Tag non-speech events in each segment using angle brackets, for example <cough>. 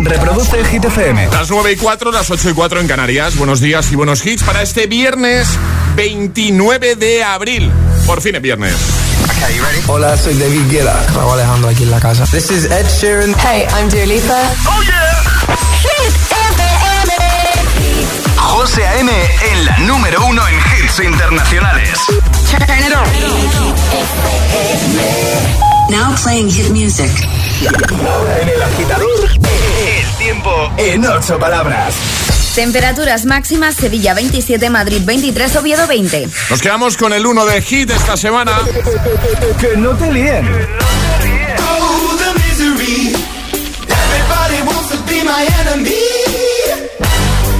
Reproduce Hit FM. Las 9 y 4, las 8 y 4 en Canarias. Buenos días y buenos hits para este viernes 29 de abril. Por fin es viernes. Hola, soy David Guetta. Raúl Alejandro aquí en la casa. This is Ed Sheeran. Hey, I'm Dua Lipa. Oh yeah. Hit FM. José A.M. en la número uno en hits internacionales. Turn it on. Now playing hit music. Ahora en el agitador, el tiempo en ocho palabras. Temperaturas máximas Sevilla 27, Madrid 23, Oviedo 20. Nos quedamos con el 1 de hit esta semana. Que no te líen. Oh, the misery. Everybody wants to be my enemy.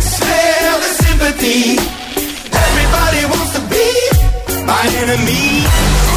Smell the sympathy. Everybody wants to be my enemy.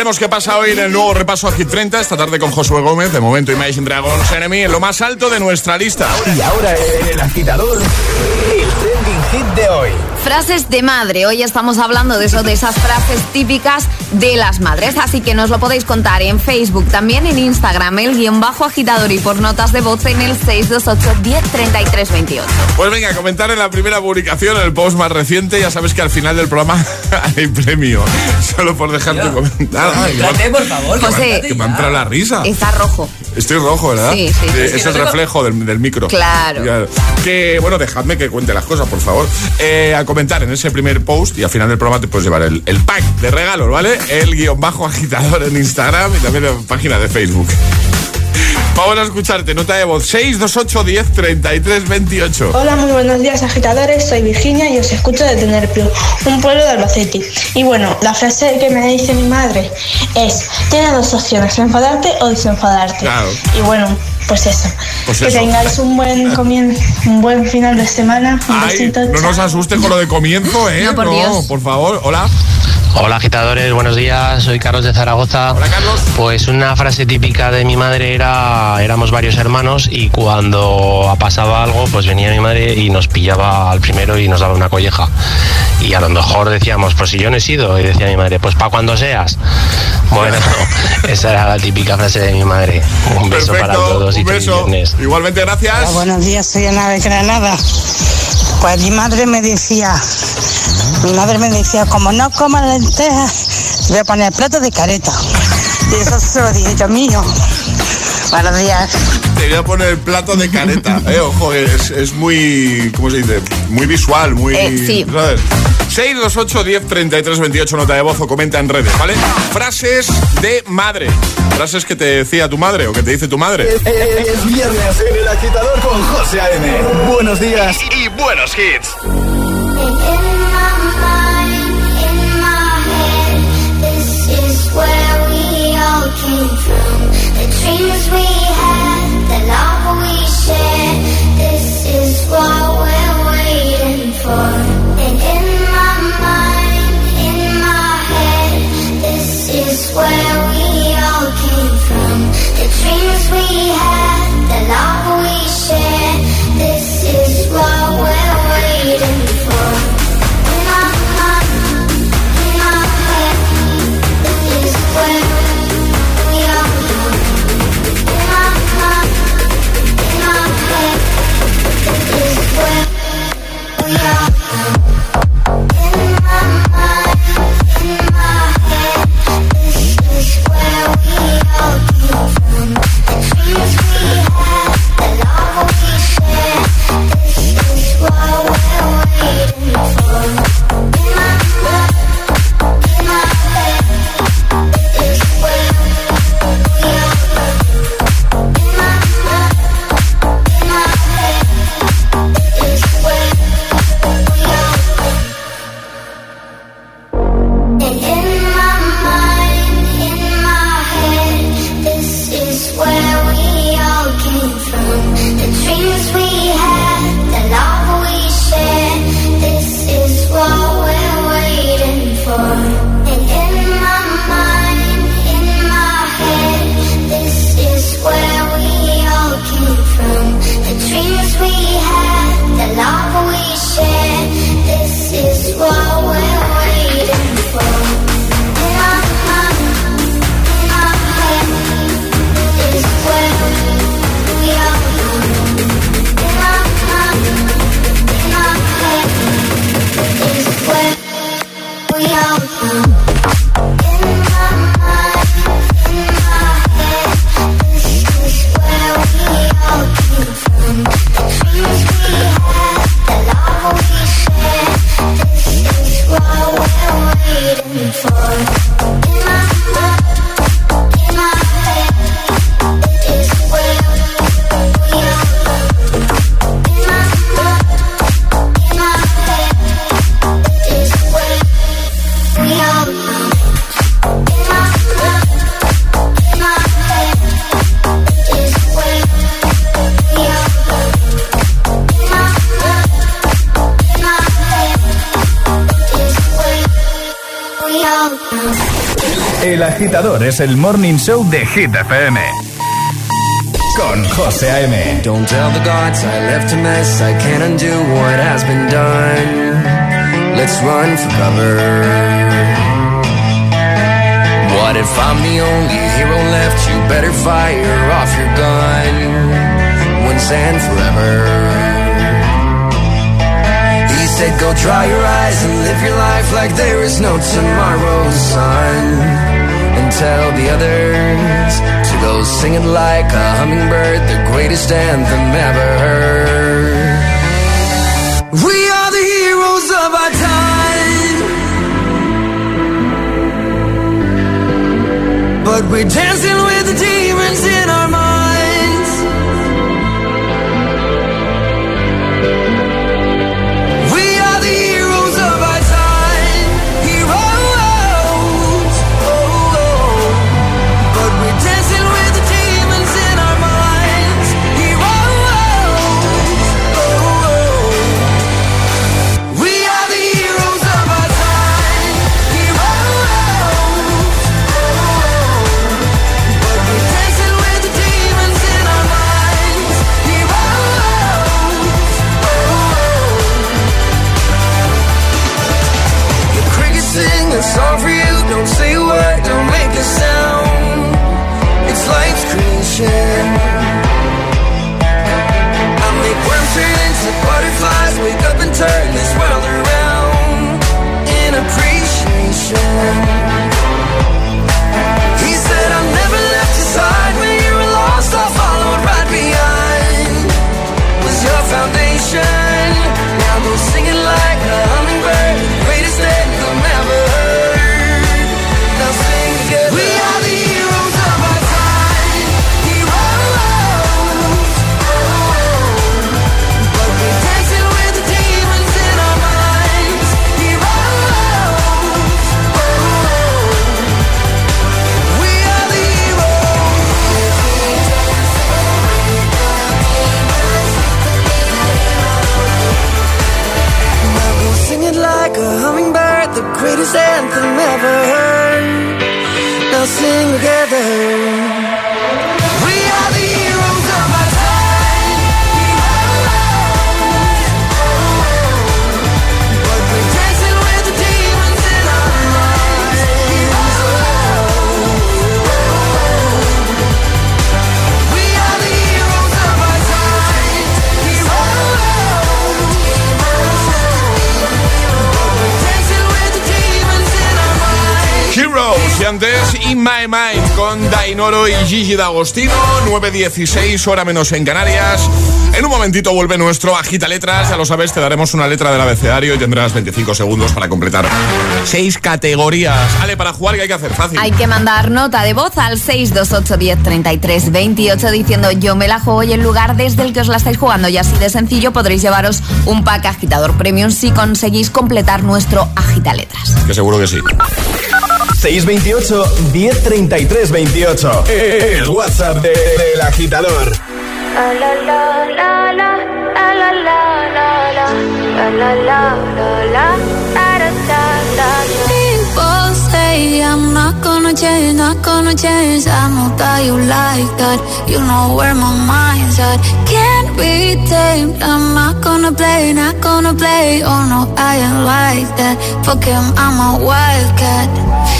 Veremos qué pasa hoy en el nuevo repaso a Hit 30, esta tarde con Josué Gómez, de momento Imagine Dragons Enemy, en lo más alto de nuestra lista. Y ahora en el agitador, el trending hit de hoy. Frases de madre. Hoy estamos hablando de eso, de esas frases típicas de las madres. Así que nos lo podéis contar en Facebook, también en Instagram, el guion bajo agitador y por notas de voz en el 628 10 28. Pues venga, comentar en la primera publicación, en el post más reciente, ya sabes que al final del programa <laughs> hay premio, solo por dejar tu comentario. Ay, Trate, por favor. José, que me ha entrado la risa. Está rojo. Estoy rojo, ¿verdad? Sí, sí, sí. Eh, Es el reflejo del, del micro. Claro. Que, bueno, dejadme que cuente las cosas, por favor. Eh, a comentar en ese primer post y al final del programa te puedes llevar el, el pack de regalos, ¿vale? El guion bajo agitador en Instagram y también en página de Facebook. Vamos a escucharte, nota de voz 628 10 33 28. Hola, muy buenos días agitadores, soy Virginia y os escucho de Tenerpio, un pueblo de Albacete. Y bueno, la frase que me dice mi madre es, tienes dos opciones, enfadarte o desenfadarte. Claro. Y bueno, pues eso. Pues que eso. tengáis un buen comienzo, un buen final de semana. Un Ay, besito. no nos chao. asuste con lo de comienzo, ¿eh? No, por Dios. por favor. Hola. Hola agitadores, buenos días, soy Carlos de Zaragoza. Hola, Carlos. Pues una frase típica de mi madre era, éramos varios hermanos y cuando pasaba algo, pues venía mi madre y nos pillaba al primero y nos daba una colleja. Y a lo mejor decíamos, pues si yo no he sido, y decía mi madre, pues para cuando seas. Bueno, <laughs> esa era la típica frase de mi madre. Un beso para todos y un feliz beso. viernes. Igualmente, gracias. buenos días, soy Ana de Granada. Pues mi madre me decía, mi madre me decía, como no comas lentejas, voy a poner plato de careta. Y eso se lo dije yo mío. Buenos días. Te voy a poner el plato de careta. <laughs> Eh, ojo, es, es muy. ¿Cómo se dice? Muy visual, muy. Eh, sí. ¿sabes? 628 10 33 28, nota de voz o comenta en redes, ¿vale? Frases de madre. Frases que te decía tu madre o que te dice tu madre. Es viernes en el agitador con José A.M. Buenos días y, y buenos hits. Where es el morning show de Hit FM. Con José A.M. Don't tell the gods I left a mess. I can't undo what has been done. Let's run for cover. What if I'm the only hero left? You better fire off your gun once and forever. He said, Go dry your eyes and live your life like there is no tomorrow, son. Tell the others to go singing like a hummingbird, the greatest anthem ever heard. We are the heroes of our time. But we're dancing with the demons in our minds. Dainoro y Gigi D'Agostino 9.16 hora menos en Canarias. En un momentito vuelve nuestro Agita Letras Ya lo sabes, te daremos una letra del abecedario Y tendrás 25 segundos para completar seis categorías. Ale, para jugar, ¿qué hay que hacer? Fácil. Hay que mandar nota de voz al 628 10 33 28 diciendo yo me la juego y el lugar desde el que os la estáis jugando y así de sencillo podréis llevaros un pack agitador premium si conseguís completar nuestro agita letras. Que seguro que sí 628 1033 28. El WhatsApp de, de agitador. I'm not gonna change, not gonna change. I know that you like that. You know where my mind's at. Can't be tamed. I'm not gonna play, not gonna play. Oh no, I ain't like that. Fuck I'm a wildcat.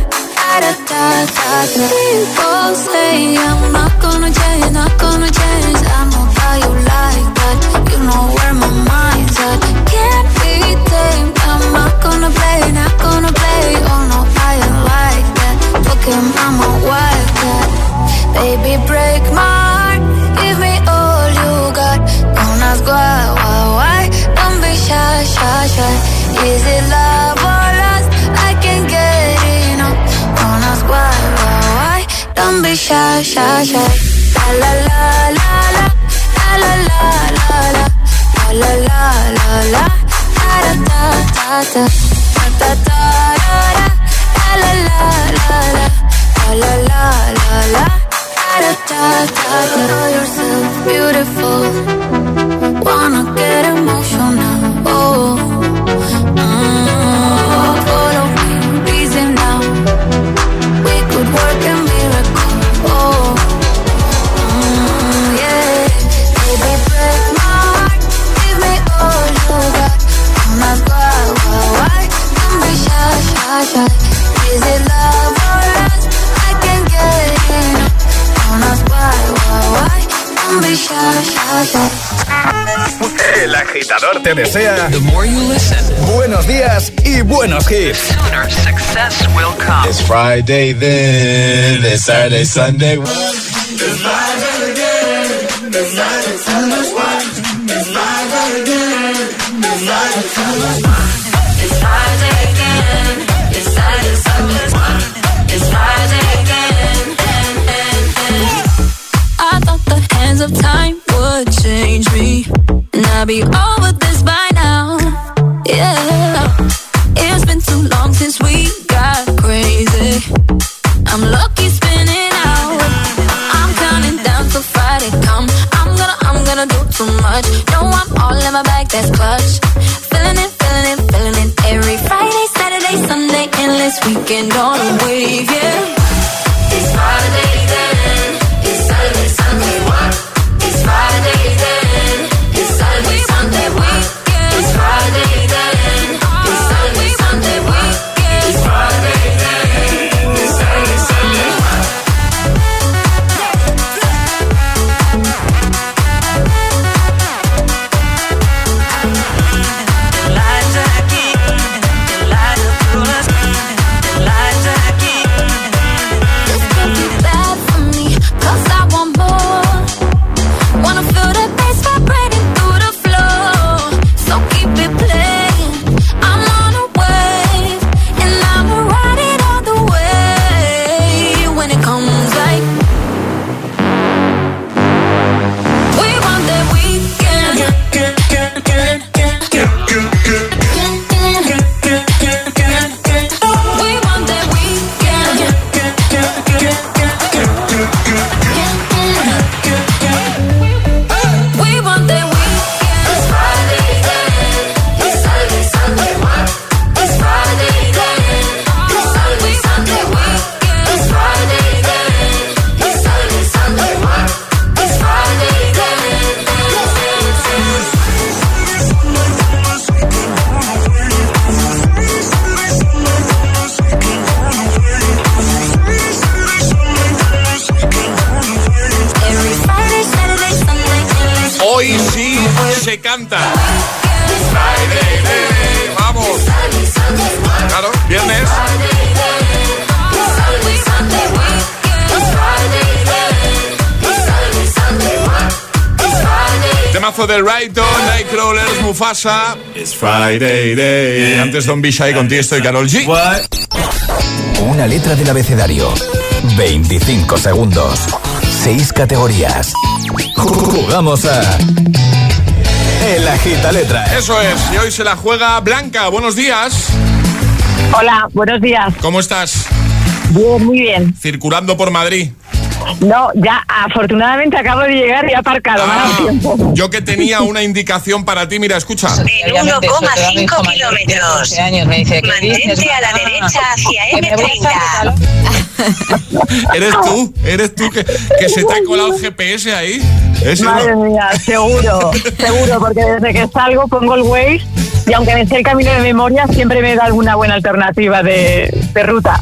People say I'm not gonna change, not gonna change. I like that. You know where my mind's at. Can't be tamed. I'm not gonna play, not gonna play. Oh no, I ain't like that. Baby, break my heart. Give me all you got. Don't ask why, why, why. Don't be shy, shy, shy. Is it love Don't be shy, shy, shy. La la la la la. La la la la la. La la la la la. Da da da da da. Da da da da. La la la la la. La la la. Da da da da. Yourself beautiful. Wanna get emotional. Oh. Mm, te desea The more you listen, buenos días y buenos hits. Sooner success will come. It's Friday then, it's Saturday, Sunday. I thought the hands of time would change me. And be all weekend on. a Mufasa. It's Friday Day. Antes Don Bishai con Tiesto y Carol G. Una letra del abecedario. 25 segundos. 6 categorías. Jugamos a. El agita letra. Eso es. Y hoy se la juega Blanca. Buenos días. Hola, buenos días. ¿Cómo estás? Bien, muy bien. Circulando por Madrid. No, ya afortunadamente acabo de llegar y he aparcado. me dado tiempo. Yo que tenía una indicación para ti, mira, escucha. En 1,5 kilómetros. Mantente a la derecha hacia M30. <laughs> ¿Eres tú? ¿Eres tú que, que se te ha colado el GPS ahí? ¿Es Madre uno? mía, seguro, seguro, porque desde que salgo pongo el Waze y aunque me sé el camino de memoria, siempre me da alguna buena alternativa de, de ruta.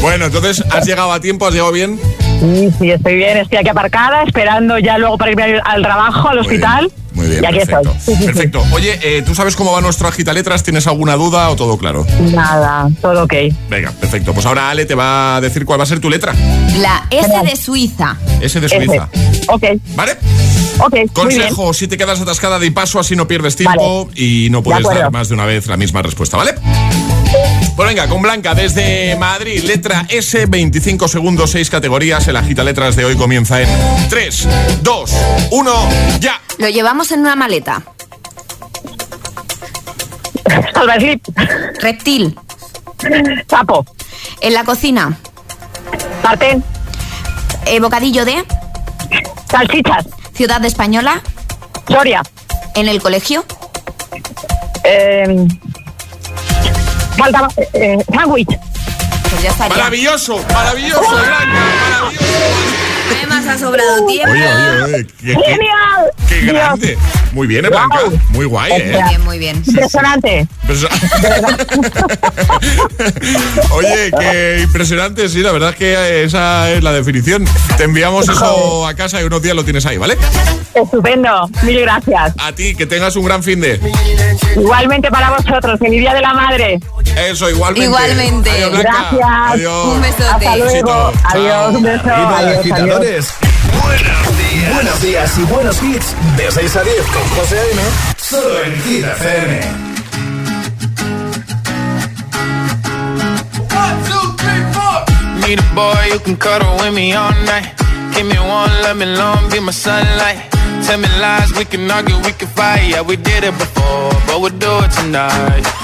Bueno, entonces, ¿has llegado a tiempo? ¿Has llegado bien? Sí, sí, estoy bien, estoy aquí aparcada, esperando ya luego para irme al, trabajo, al hospital. Muy bien, y aquí perfecto. estoy. Sí, sí, sí. Perfecto. Oye, eh, ¿tú sabes cómo va nuestro agita letras? ¿Tienes alguna duda o todo claro? Nada, todo ok. Venga, perfecto. Pues ahora Ale te va a decir cuál va a ser tu letra. La S de Suiza. S de Suiza. Ok. ¿Vale? Ok, muy bien. Consejo, si te quedas atascada de paso, así no pierdes tiempo y no puedes dar más de una vez la misma respuesta, ¿vale? Pues venga, con Blanca desde Madrid, letra S, 25 segundos, 6 categorías. El agita letras de hoy comienza en 3, 2, 1, ya. Lo llevamos en una maleta. Salvaslip. Reptil. Sapo. En la cocina. Sartén. Eh, bocadillo de. Salchichas. Ciudad española. Soria. En el colegio. Eh, falta. Eh, sándwich. Pues ya estaría. Maravilloso, maravilloso, Blanca, maravilloso. Además ha sobrado tiempo. Oye, oye, oye, qué, qué- ¡Genial! qué grande. Muy bien, eh, Blanca. Muy guay, Muy ¿eh? bien, muy bien. Impresionante. Pues- <laughs> Oye, qué impresionante, sí, la verdad es que esa es la definición. Te enviamos eso a casa y unos días lo tienes ahí, ¿vale? Estupendo. Mil gracias. A ti, que tengas un gran fin de. Igualmente para vosotros. Feliz Día de la Madre. Eso, igualmente. Igualmente. Adiós. Gracias. Adiós. Un besote. Hasta luego. Besito. Adiós. Un beso. Adiós, adiós. Agitadores. Buenos días. Buenos días y buenos hits. De 6 a 10 con José A.M. Solo en Hit FM. Need a boy you can cuddle with me all night. Give me one, let me long, be my sunlight. Tell me lies, we can argue, we can fight. Yeah, we did it before, but we'll do it tonight.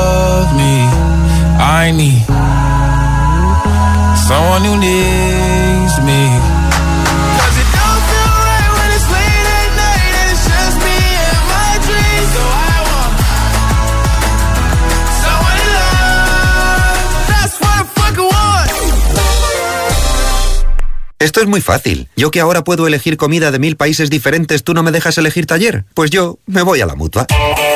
I need someone who needs me. 'Cause it don't feel right when it's late at night and it's just me and my dreams. So I want someone to love. That's what I fucking want. Esto es muy fácil. Yo que ahora puedo elegir comida de mil países diferentes, ¿tú no me dejas elegir taller? Pues yo me voy a la mutua.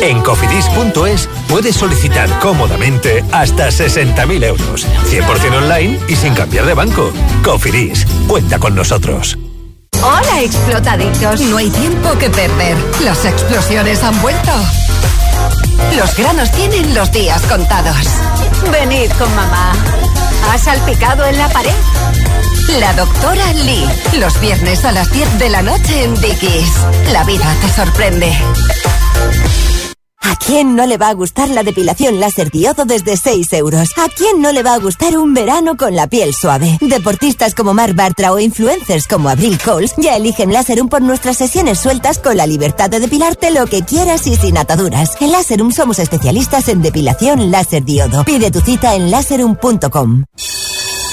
En cofidis.es puedes solicitar cómodamente hasta 60.000 euros. 100% online y sin cambiar de banco. Cofidis, cuenta con nosotros. Hola, explotaditos. No hay tiempo que perder. Las explosiones han vuelto. Los granos tienen los días contados. Venid con mamá. ¿Has salpicado en la pared? La doctora Lee. Los viernes a las 10 de la noche en Dickies. La vida te sorprende. ¿A quién no le va a gustar la depilación láser diodo desde 6 euros? ¿A quién no le va a gustar un verano con la piel suave? Deportistas como Marc Bartra o influencers como Abril Coles ya eligen Láserum por nuestras sesiones sueltas con la libertad de depilarte lo que quieras y sin ataduras. En Láserum somos especialistas en depilación láser diodo. Pide tu cita en láserum.com.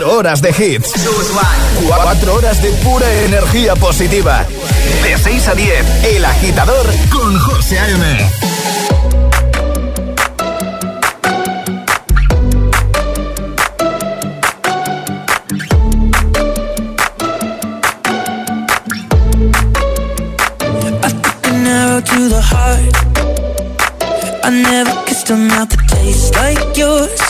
Cuatro horas de hits. Cuatro horas de pura energía positiva. De 6 a 10, El Agitador con José A.M. To the heart, I never kissed a mouth that tastes like yours.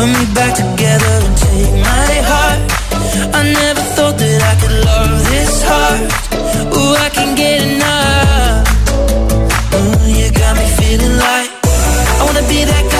Put me back together and take my heart. I never thought that I could love this hard. Ooh, I can get enough. Ooh, you got me feeling like I wanna be that guy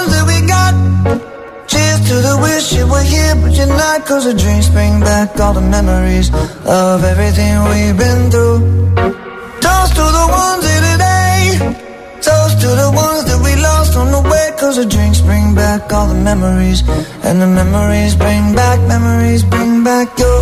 to the wish you were here, but you're not. Cause the drinks bring back all the memories of everything we've been through. Toast to the ones here today. Toast to the ones that we lost on the way. Cause the drinks bring back all the memories. And the memories bring back, memories bring back your.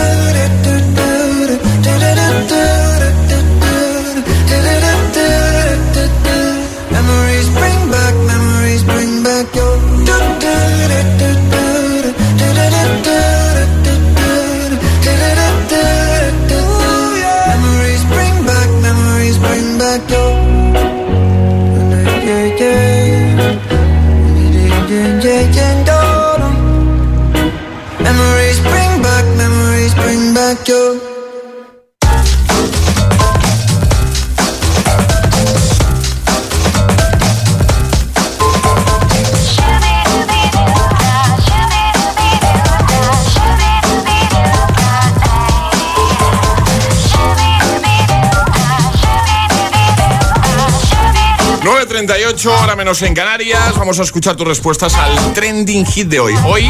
9.38, hora menos en Canarias. Vamos a escuchar tus respuestas al trending hit de hoy. Hoy,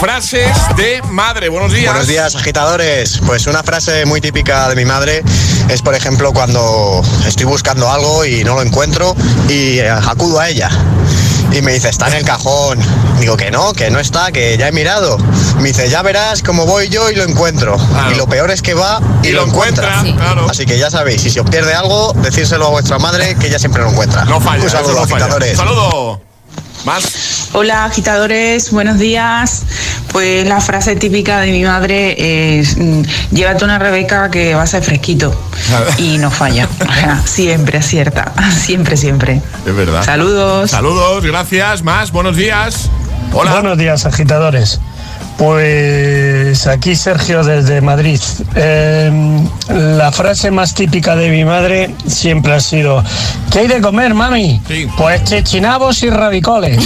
frases de madre. Buenos días. Buenos días, agitadores. Pues una frase muy típica de mi madre es, por ejemplo, cuando estoy buscando algo y no lo encuentro y eh, acudo a ella. Y me dice, está en el cajón. Digo que no, que no está, que ya he mirado. Me dice, ya verás cómo voy yo y lo encuentro. Y lo peor es que va y, lo encuentra. Así que ya sabéis, si se os pierde algo, decírselo a vuestra madre que ella siempre lo encuentra. No falla, Un saludo, no falla. Saludo. Más. Hola agitadores, buenos días. Pues la frase típica de mi madre es mm, llévate una Rebeca que va a ser fresquito <laughs> y no falla. O sea, siempre acierta, <laughs> siempre, siempre. Es verdad. Saludos. Saludos, gracias. Más, buenos días. Hola. Buenos días, agitadores. Pues aquí Sergio desde Madrid. Eh, la frase más típica de mi madre siempre ha sido ¿Qué hay de comer, mami? Pues chechinabos y ravicoles.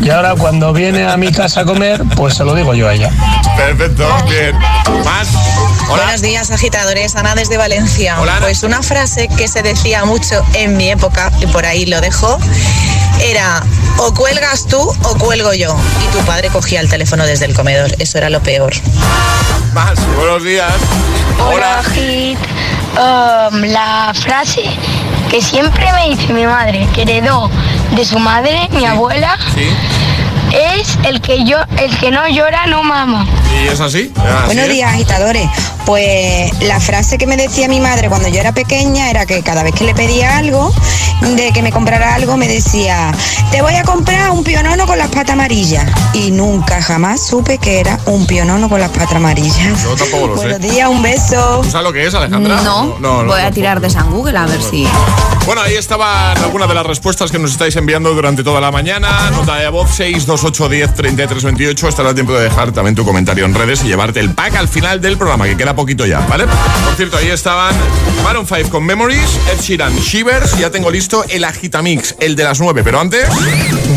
Y ahora cuando viene a mi casa a comer, pues se lo digo yo a ella. Perfecto, bien. Más. Buenos días, agitadores. Ana desde Valencia. Pues una frase que se decía mucho en mi época, y por ahí lo dejo, era o cuelgas tú o cuelgo yo. Y tu padre cogía el teléfono desde el comedor. Eso era lo peor. Más, buenos días. Hola, Hit. Um, la frase que siempre me dice mi madre, que heredó de su madre, mi abuela, es el que yo, el que no llora no mama. ¿Y es así? Buenos días, agitadores. Pues la frase que me decía mi madre cuando yo era pequeña era que cada vez que le pedía algo, de que me comprara algo, me decía, te voy a comprar un pionono con las patas amarillas. Y nunca, jamás supe que era un pionono con las patas amarillas. Yo tampoco lo sé. Buenos días, un beso. ¿Tú sabes lo que es, Alejandra? No, no, no, voy a tirar de San Google a ver si. Bueno, ahí estaban algunas de las respuestas que nos estáis enviando durante toda la mañana. Nota de voz 628 10 33 28. Estará el tiempo de dejar también tu comentario en redes y llevarte el pack al final del programa, que queda poquito ya, ¿vale? Por cierto, ahí estaban Maroon 5 con Memories, Ed Sheeran, Shivers. y Ya tengo listo el Agitamix, el de las 9, pero antes.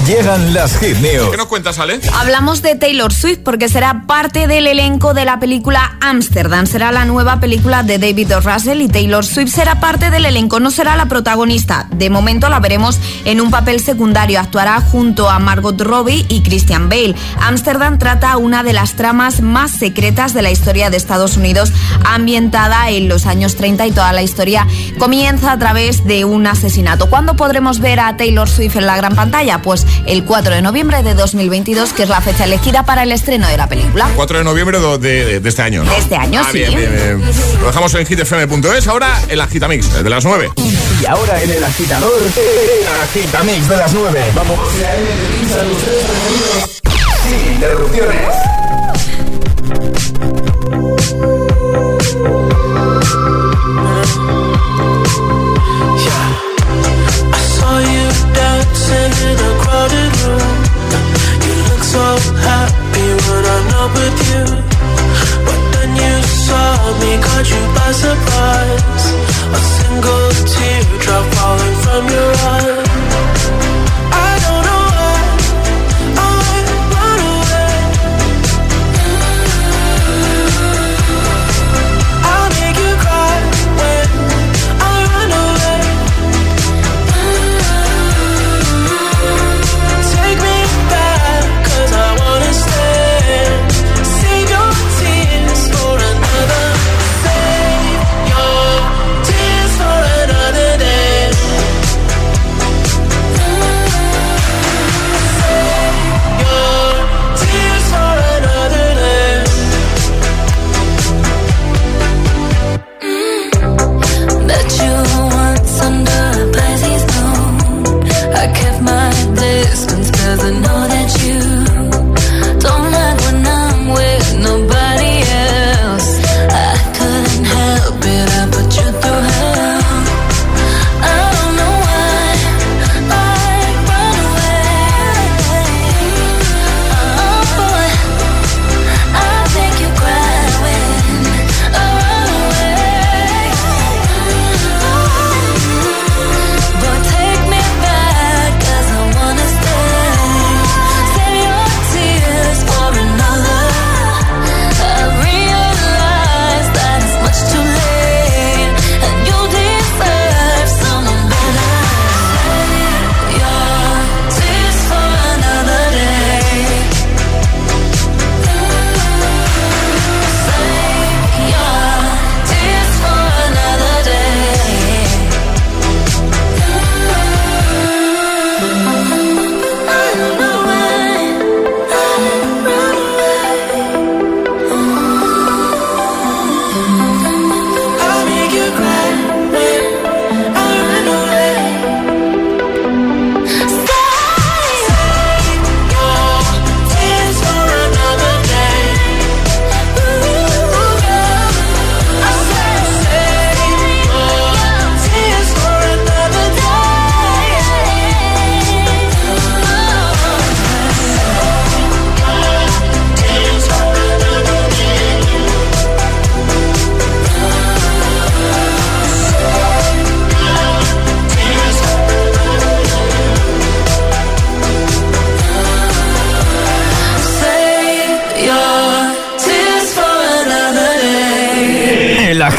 Llegan las hit news. ¿Qué nos cuentas, Ale? Hablamos de Taylor Swift porque será parte del elenco de la película Amsterdam. Será la nueva película de David O. Russell y Taylor Swift será parte del elenco. No será la protagonista. De momento la veremos en un papel secundario. Actuará junto a Margot Robbie y Christian Bale. Amsterdam trata una de las tramas más secretas de la historia de Estados Unidos, ambientada en los años 30 y toda la historia comienza a través de un asesinato. ¿Cuándo podremos ver a Taylor Swift en la gran pantalla? Pues el 4 de noviembre de 2022, que es la fecha elegida para el estreno de la película. 4 de noviembre de, de- de este año, ¿no? De este año, Ah, sí. Bien, bien, bien. Lo dejamos en hitfm.es. Ahora el Agitamix, de las 9. Y ahora en el agitador, el agitamix de las 9. Vamos. Sin interrupciones. Dancing in a crowded room. You look so happy when I'm not with you. But then you saw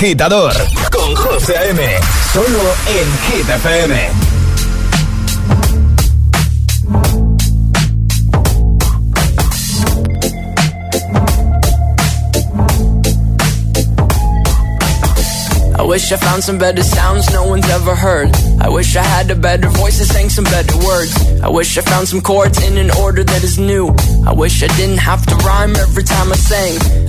agitador con José A.M. Solo en Hit FM. I wish I found some better sounds no one's ever heard. I wish I had a better voice and sang some better words. I wish I found some chords in an order that is new. I wish I didn't have to rhyme every time I sang.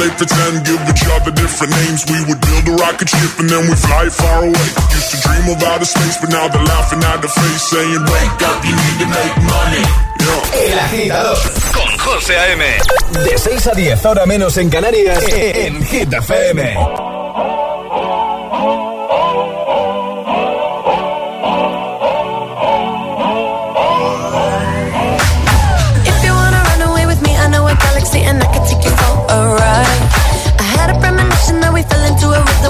Used to play pretend, give each other different names. We would build a rocket ship and then we fly far away. Used to dream of outer space, but now they're laughing at the face, saying, Wake up, you need to make money. El agitador con José A.M. De 6 a 10, ahora menos en Canarias, en Hit FM.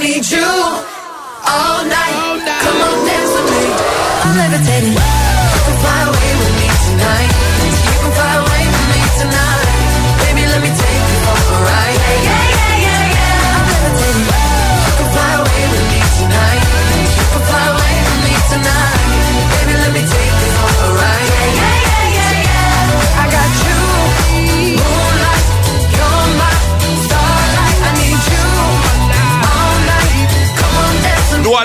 need you all night. Come on, dance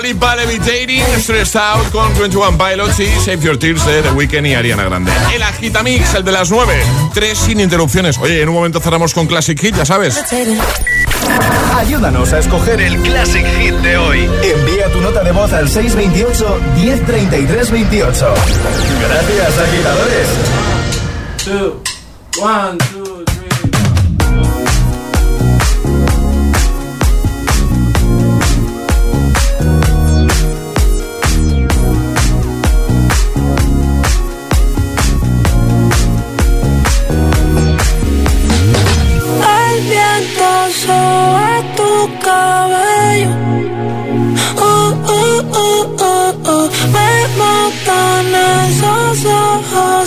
Lipa Levitating, Stressed Out con 21 Pilots y Save Your Tears de The Weeknd y Ariana Grande. El Agitamix, el de las 9, tres sin interrupciones. Oye, en un momento cerramos con Classic Hit, ya sabes. Ayúdanos a escoger el Classic Hit de hoy. Envía tu nota de voz al 628 1033 28. Gracias, agitadores. Two, one, two, sobre tu cabello. Uh, uh, uh, uh, uh. Me matan esos ojos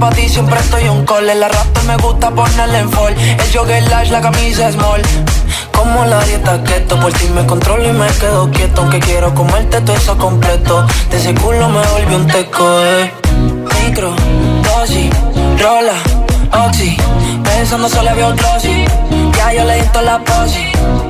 Sabes que pa' ti siempre estoy un call. El arrastre me gusta ponerle en fall. El jogger lash, la camisa small. Como la dieta keto, por ti me controlo y me quedo quieto. Aunque quiero comerte todo eso completo. De ese culo me volvió un teco, eh. Micro, dosis, rola, oxi. Pensando solo veo glossy. Ya yo le di la posi.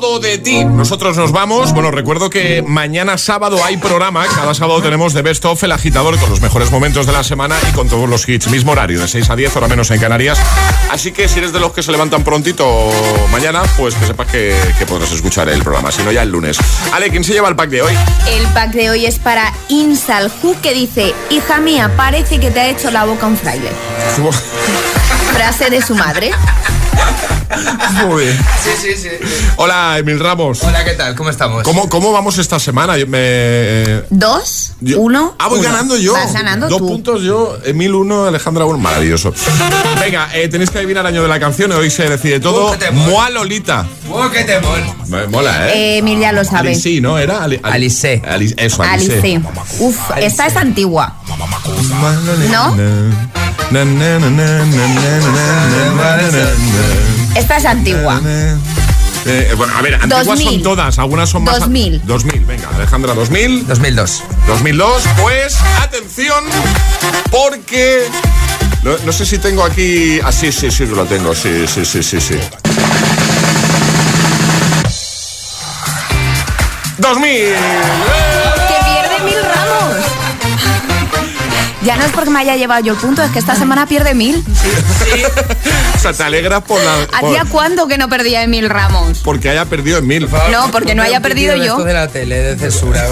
Todo de ti. Nosotros nos vamos. Bueno, recuerdo que mañana sábado hay programa. Cada sábado tenemos de Best of el agitador con los mejores momentos de la semana y con todos los hits. Mismo horario, de 6 a 10, hora menos en Canarias. Así que si eres de los que se levantan prontito mañana, pues que sepas que, que podrás escuchar el programa. Si no, ya el lunes. Ale, ¿quién se lleva el pack de hoy? El pack de hoy es para Insalhu que dice, hija mía, parece que te ha hecho la boca un fraile. <laughs> Frase de su madre. Muy bien. Sí, sí, sí. Hola, Emil Ramos. Hola, ¿qué tal? ¿Cómo estamos? ¿Cómo, cómo vamos esta semana? Yo me, Dos, Yo- uno. Ah, voy uno. ganando yo. Vas ganando Dos tú. puntos yo, Emil uno, Alejandra uno. Maravilloso. Venga, eh, tenéis que adivinar el año de la canción. Hoy se decide todo. Uh. Moa Lolita. ¡Oh, qué temor! Me mola, ¿eh? Eh, Emil ya lo sabe. Alice, ¿no? ¿Era? Ali- Ali- Alice. Ali- eso, Alice. Alice. Uf, esta es antigua. ¿No? Na, esta es antigua. Eh, eh, bueno, a ver, antiguas 2000. son todas, algunas son más. 2000. 2000, venga, Alejandra, 2000. 2002. 2002, pues, atención, porque. No, no sé si tengo aquí. Ah, sí, sí, sí, lo tengo, sí, sí, sí, sí, sí. 2000. ¡Eh! Ya no es porque me haya llevado yo el punto, es que esta semana pierde mil. <laughs> O sea, te alegras por la. por- ¿Hacía cuándo que no perdía en mil ramos? porque haya perdido en mil. No, porque no haya perdido yo. Esto de la tele, de censura. <laughs>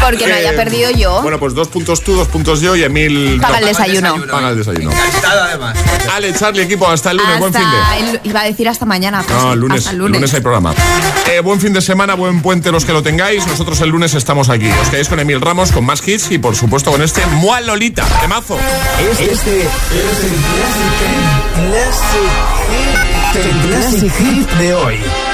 Porque no haya Eh, perdido yo. Bueno, pues dos puntos tú, dos puntos yo y Emil. Paga no. el desayuno. Paga el desayuno. Encantado, además. Ale, Charlie, equipo, hasta el lunes, buen fin de. El- iba a decir hasta mañana. pues No, sí, el lunes, hasta el el lunes. lunes hay programa. Eh, buen fin de semana, buen puente los que lo tengáis. Nosotros el lunes estamos aquí. Os quedáis con Emil Ramos, con más hits y por supuesto con este Mua Lolita, temazo. Este es el Classic, el Classic Hit de hoy.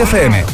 FM.